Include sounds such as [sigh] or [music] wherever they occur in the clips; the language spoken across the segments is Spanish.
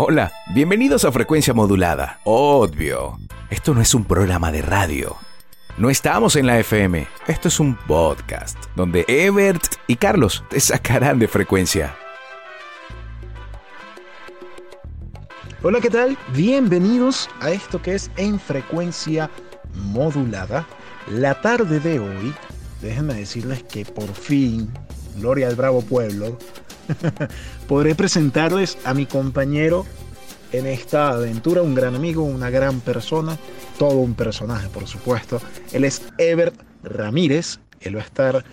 Hola, bienvenidos a Frecuencia Modulada. Obvio, esto no es un programa de radio. No estamos en la FM, esto es un podcast donde Ebert y Carlos te sacarán de frecuencia. Hola, ¿qué tal? Bienvenidos a esto que es en frecuencia modulada. La tarde de hoy, déjenme decirles que por fin, Gloria al Bravo Pueblo, [laughs] podré presentarles a mi compañero en esta aventura, un gran amigo, una gran persona, todo un personaje, por supuesto. Él es Ebert Ramírez. Él va a estar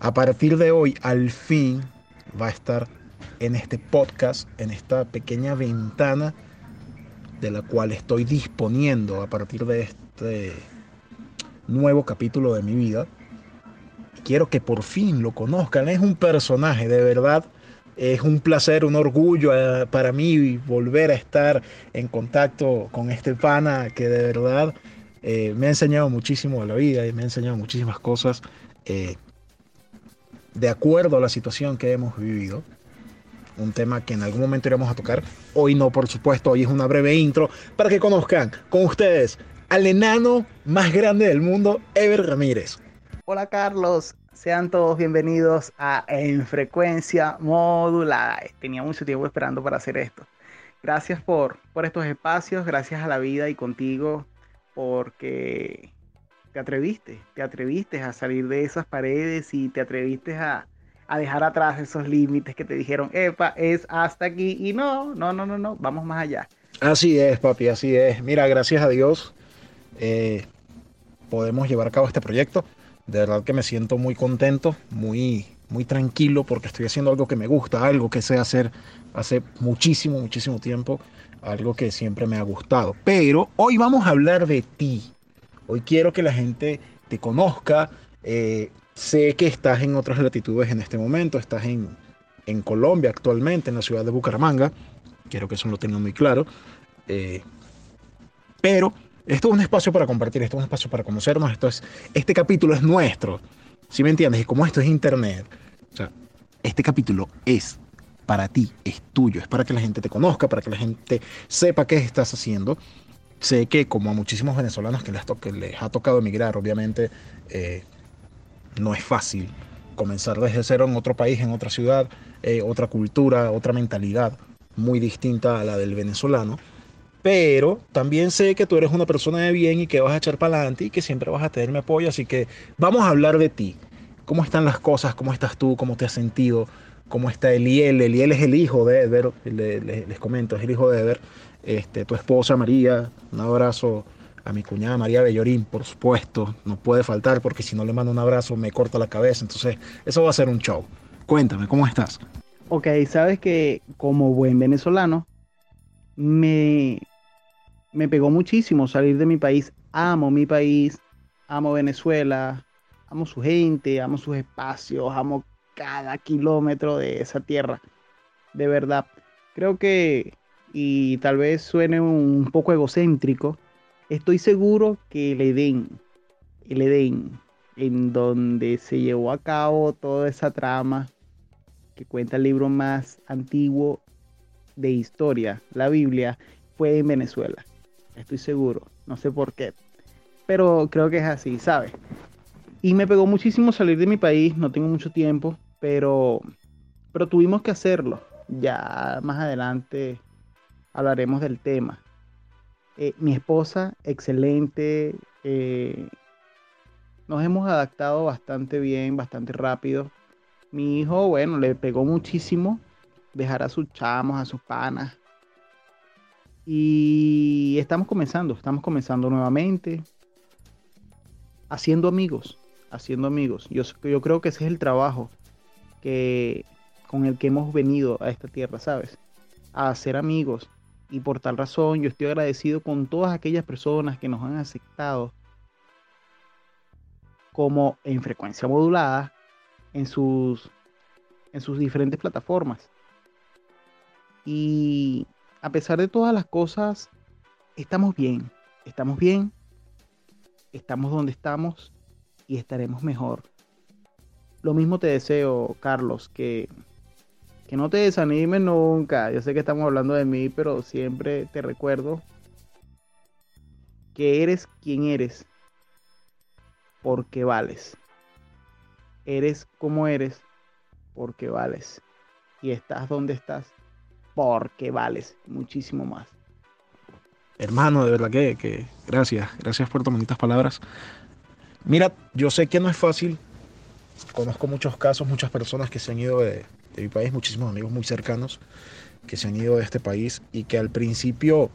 a partir de hoy, al fin, va a estar en este podcast, en esta pequeña ventana de la cual estoy disponiendo a partir de este nuevo capítulo de mi vida. Quiero que por fin lo conozcan. Es un personaje, de verdad. Es un placer, un orgullo eh, para mí volver a estar en contacto con este pana que de verdad eh, me ha enseñado muchísimo de la vida y me ha enseñado muchísimas cosas eh, de acuerdo a la situación que hemos vivido. Un tema que en algún momento iremos a tocar. Hoy no, por supuesto, hoy es una breve intro para que conozcan con ustedes al enano más grande del mundo, Ever Ramírez. Hola Carlos, sean todos bienvenidos a En Frecuencia Modulada. Tenía mucho tiempo esperando para hacer esto. Gracias por, por estos espacios, gracias a la vida y contigo, porque te atreviste, te atreviste a salir de esas paredes y te atreviste a, a dejar atrás esos límites que te dijeron, epa, es hasta aquí y no, no, no, no, no, vamos más allá. Así es, papi, así es. Mira, gracias a Dios eh, podemos llevar a cabo este proyecto. De verdad que me siento muy contento, muy, muy tranquilo porque estoy haciendo algo que me gusta, algo que sé hacer hace muchísimo, muchísimo tiempo, algo que siempre me ha gustado. Pero hoy vamos a hablar de ti. Hoy quiero que la gente te conozca. Eh, sé que estás en otras latitudes en este momento, estás en, en, Colombia actualmente, en la ciudad de Bucaramanga. Quiero que eso lo tengan muy claro. Eh, pero esto es un espacio para compartir, esto es un espacio para conocernos, esto es, este capítulo es nuestro, ¿sí me entiendes? Y como esto es internet, o sea, este capítulo es para ti, es tuyo, es para que la gente te conozca, para que la gente sepa qué estás haciendo. Sé que como a muchísimos venezolanos que les, que les ha tocado emigrar, obviamente eh, no es fácil comenzar desde cero en otro país, en otra ciudad, eh, otra cultura, otra mentalidad muy distinta a la del venezolano pero también sé que tú eres una persona de bien y que vas a echar para adelante y que siempre vas a tener mi apoyo, así que vamos a hablar de ti. ¿Cómo están las cosas? ¿Cómo estás tú? ¿Cómo te has sentido? ¿Cómo está Eliel? Eliel es el hijo de Ever, les, comento, es el hijo de Ever. Este, tu esposa María, un abrazo a mi cuñada María Bellorín, por supuesto, no puede faltar porque si no le mando un abrazo me corta la cabeza, entonces eso va a ser un show. Cuéntame, ¿cómo estás? Ok, sabes que como buen venezolano, me, me pegó muchísimo salir de mi país. Amo mi país, amo Venezuela, amo su gente, amo sus espacios, amo cada kilómetro de esa tierra. De verdad, creo que, y tal vez suene un poco egocéntrico, estoy seguro que el Edén, el Edén, en donde se llevó a cabo toda esa trama que cuenta el libro más antiguo de historia, la Biblia, fue en Venezuela estoy seguro, no sé por qué, pero creo que es así, ¿sabes? Y me pegó muchísimo salir de mi país, no tengo mucho tiempo, pero, pero tuvimos que hacerlo. Ya más adelante hablaremos del tema. Eh, mi esposa, excelente. Eh, nos hemos adaptado bastante bien, bastante rápido. Mi hijo, bueno, le pegó muchísimo dejar a sus chamos, a sus panas, y estamos comenzando, estamos comenzando nuevamente, haciendo amigos, haciendo amigos. Yo, yo creo que ese es el trabajo que, con el que hemos venido a esta tierra, ¿sabes? A hacer amigos. Y por tal razón yo estoy agradecido con todas aquellas personas que nos han aceptado como en frecuencia modulada en sus, en sus diferentes plataformas. Y a pesar de todas las cosas, estamos bien, estamos bien, estamos donde estamos y estaremos mejor. Lo mismo te deseo, Carlos, que, que no te desanimes nunca. Yo sé que estamos hablando de mí, pero siempre te recuerdo que eres quien eres porque vales. Eres como eres porque vales. Y estás donde estás porque vales muchísimo más. Hermano, de verdad que, que gracias, gracias por tus bonitas palabras. Mira, yo sé que no es fácil. Conozco muchos casos, muchas personas que se han ido de, mi país, muchísimos amigos muy cercanos que se han ido de este país y que al principio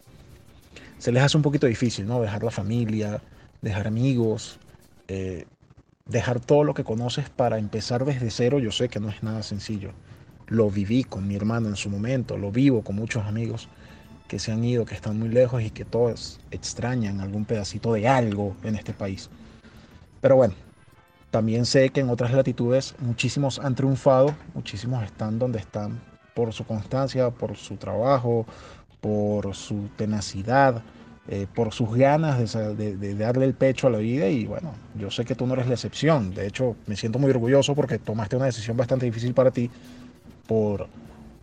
se les hace un poquito difícil, ¿no? Dejar la familia, dejar amigos, eh, dejar todo lo que conoces para empezar desde cero, yo sé que no es nada sencillo. Lo viví con mi hermano en su momento, lo vivo con muchos amigos que se han ido, que están muy lejos y que todos extrañan algún pedacito de algo en este país. Pero bueno, también sé que en otras latitudes muchísimos han triunfado, muchísimos están donde están por su constancia, por su trabajo, por su tenacidad, eh, por sus ganas de, de, darle el pecho a la vida y bueno, yo sé que tú no eres la excepción. De hecho, me siento muy orgulloso porque tomaste una decisión bastante difícil para ti por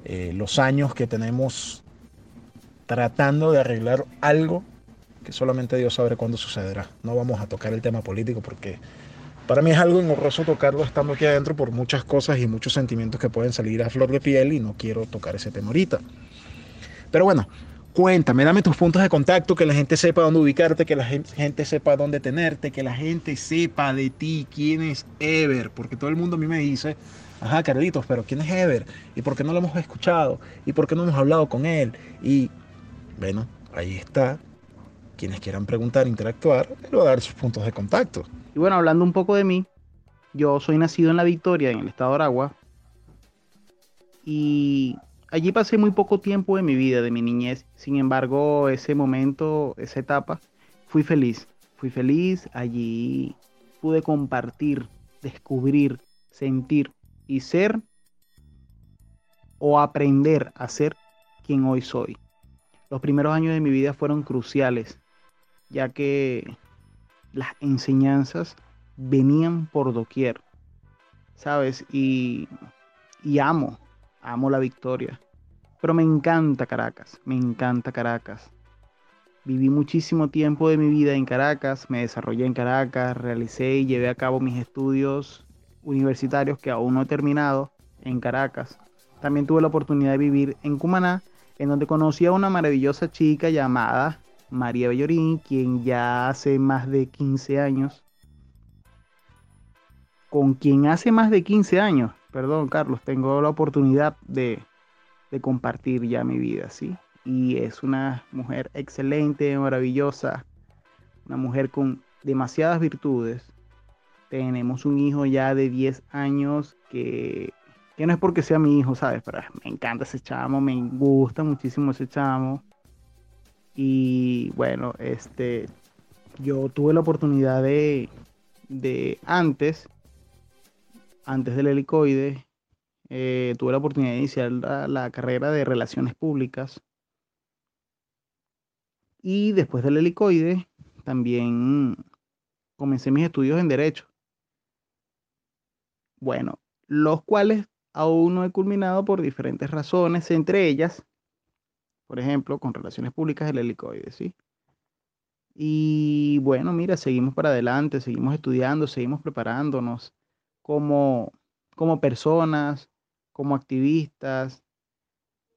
eh, los años que tenemos tratando de arreglar algo que solamente Dios sabe cuándo sucederá. No vamos a tocar el tema político porque para mí es algo engorroso tocarlo estando aquí adentro por muchas cosas y muchos sentimientos que pueden salir a flor de piel y no quiero tocar ese tema ahorita. Pero bueno, Cuéntame, dame tus puntos de contacto, que la gente sepa dónde ubicarte, que la gente sepa dónde tenerte, que la gente sepa de ti quién es Ever, porque todo el mundo a mí me dice, ajá, Carlitos, pero ¿quién es Ever? ¿Y por qué no lo hemos escuchado? ¿Y por qué no hemos hablado con él? Y bueno, ahí está. Quienes quieran preguntar, interactuar, le voy a dar sus puntos de contacto. Y bueno, hablando un poco de mí, yo soy nacido en La Victoria, en el estado de Aragua, y Allí pasé muy poco tiempo de mi vida, de mi niñez. Sin embargo, ese momento, esa etapa, fui feliz. Fui feliz. Allí pude compartir, descubrir, sentir y ser o aprender a ser quien hoy soy. Los primeros años de mi vida fueron cruciales, ya que las enseñanzas venían por doquier, ¿sabes? Y, y amo, amo la victoria. Pero me encanta Caracas, me encanta Caracas. Viví muchísimo tiempo de mi vida en Caracas, me desarrollé en Caracas, realicé y llevé a cabo mis estudios universitarios que aún no he terminado en Caracas. También tuve la oportunidad de vivir en Cumaná, en donde conocí a una maravillosa chica llamada María Bellorín, quien ya hace más de 15 años, con quien hace más de 15 años perdón Carlos, tengo la oportunidad de, compartir ya mi vida, ¿sí? Y es una mujer excelente, maravillosa, una mujer con demasiadas virtudes. Tenemos un hijo ya de 10 años que, que no es porque sea mi hijo, ¿sabes? Pero me encanta ese chamo, me gusta muchísimo ese chamo. Y bueno, este, yo tuve la oportunidad de, de antes antes del helicoide, eh, tuve la oportunidad de iniciar la, carrera de relaciones públicas. Y después del helicoide, también comencé mis estudios en Derecho. Bueno, los cuales aún no he culminado por diferentes razones, entre ellas, por ejemplo, con relaciones públicas el helicoide, ¿sí? Y bueno, mira, seguimos para adelante, seguimos estudiando, seguimos preparándonos como, como personas, como activistas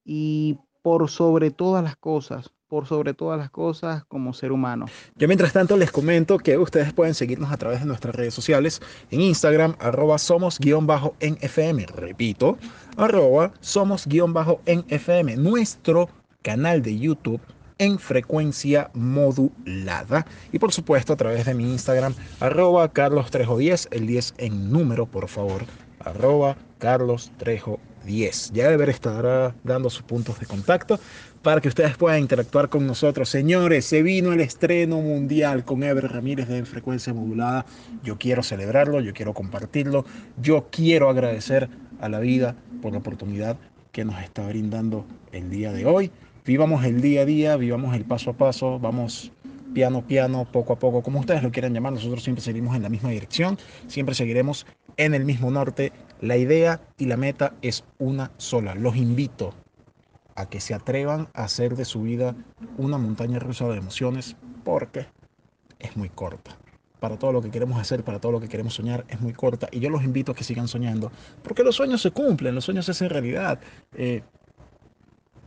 y por sobre todas las cosas, por sobre todas las cosas como ser humano. Yo mientras tanto les comento que ustedes pueden seguirnos a través de nuestras redes sociales en Instagram, arroba somos-en FM. Repito, arroba somos-en FM. Nuestro canal de YouTube en frecuencia modulada. Y por supuesto a través de mi Instagram, arroba Carlos Trejo 10, el 10 en número, por favor, arroba Carlos Trejo 10. Ya deber estar dando sus puntos de contacto para que ustedes puedan interactuar con nosotros. Señores, se vino el estreno mundial con Ever Ramírez de Frecuencia Modulada. Yo quiero celebrarlo, yo quiero compartirlo, yo quiero agradecer a la vida por la oportunidad que nos está brindando el día de hoy. Vivamos el día a día, vivamos el paso a paso, vamos piano piano, poco a poco, como ustedes lo quieran llamar, nosotros siempre seguiremos en la misma dirección, siempre seguiremos en el mismo norte. La idea y la meta es una sola. Los invito a que se atrevan a hacer de su vida una montaña rusa de emociones porque es muy corta. Para todo lo que queremos hacer, para todo lo que queremos soñar, es muy corta. Y yo los invito a que sigan soñando, porque los sueños se cumplen, los sueños se hacen realidad. Eh,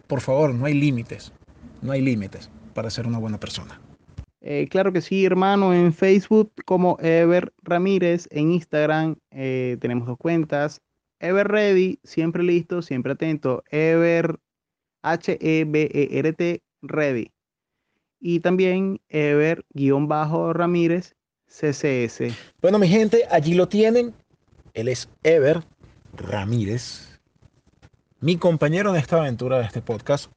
por favor, no hay límites, no hay límites para ser una buena persona. Eh, claro que sí, hermano, en Facebook como Ever Ramírez, en Instagram eh, tenemos dos cuentas. Ever Ready, siempre listo, siempre atento. Ever H-E-B-E-R-T Ready. Y también Ever-Ramírez CCS. Bueno, mi gente, allí lo tienen. Él es Ever Ramírez, mi compañero en esta aventura de este podcast.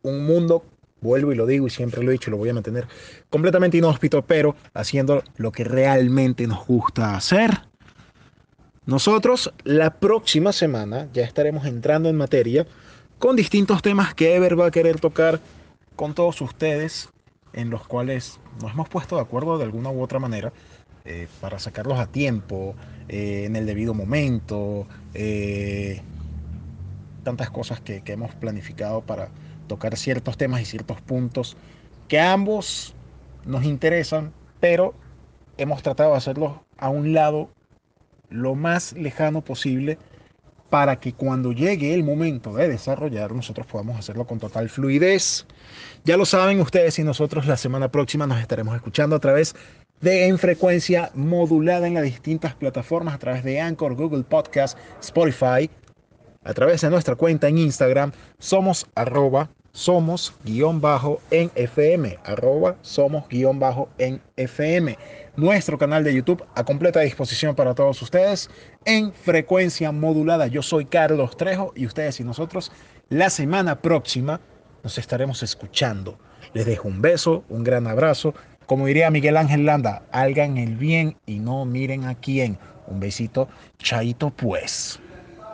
Un mundo, vuelvo y lo digo y siempre lo he dicho, lo voy a mantener completamente inhóspito, pero haciendo lo que realmente nos gusta hacer. Nosotros la próxima semana ya estaremos entrando en materia con distintos temas que Ever va a querer tocar con todos ustedes, en los cuales nos hemos puesto de acuerdo de alguna u otra manera eh, para sacarlos a tiempo, eh, en el debido momento, eh, tantas cosas que hemos planificado para tocar ciertos temas y ciertos puntos que ambos nos interesan, pero hemos tratado de hacerlos a un lado lo más lejano posible para que cuando llegue el momento de desarrollar nosotros podamos hacerlo con total fluidez. Ya lo saben ustedes y nosotros la semana próxima nos estaremos escuchando a través de en frecuencia modulada en las distintas plataformas, a través de Anchor, Google Podcast, Spotify, a través de nuestra cuenta en Instagram, somos arroba somos guion bajo en FM, arroba somos guion bajo en FM. Nuestro canal de YouTube a completa disposición para todos ustedes en frecuencia modulada. Yo soy Carlos Trejo y ustedes y nosotros la semana próxima nos estaremos escuchando. Les dejo un beso, un gran abrazo. Como diría Miguel Ángel Landa, hagan el bien y no miren a quién. Un besito, chaito pues.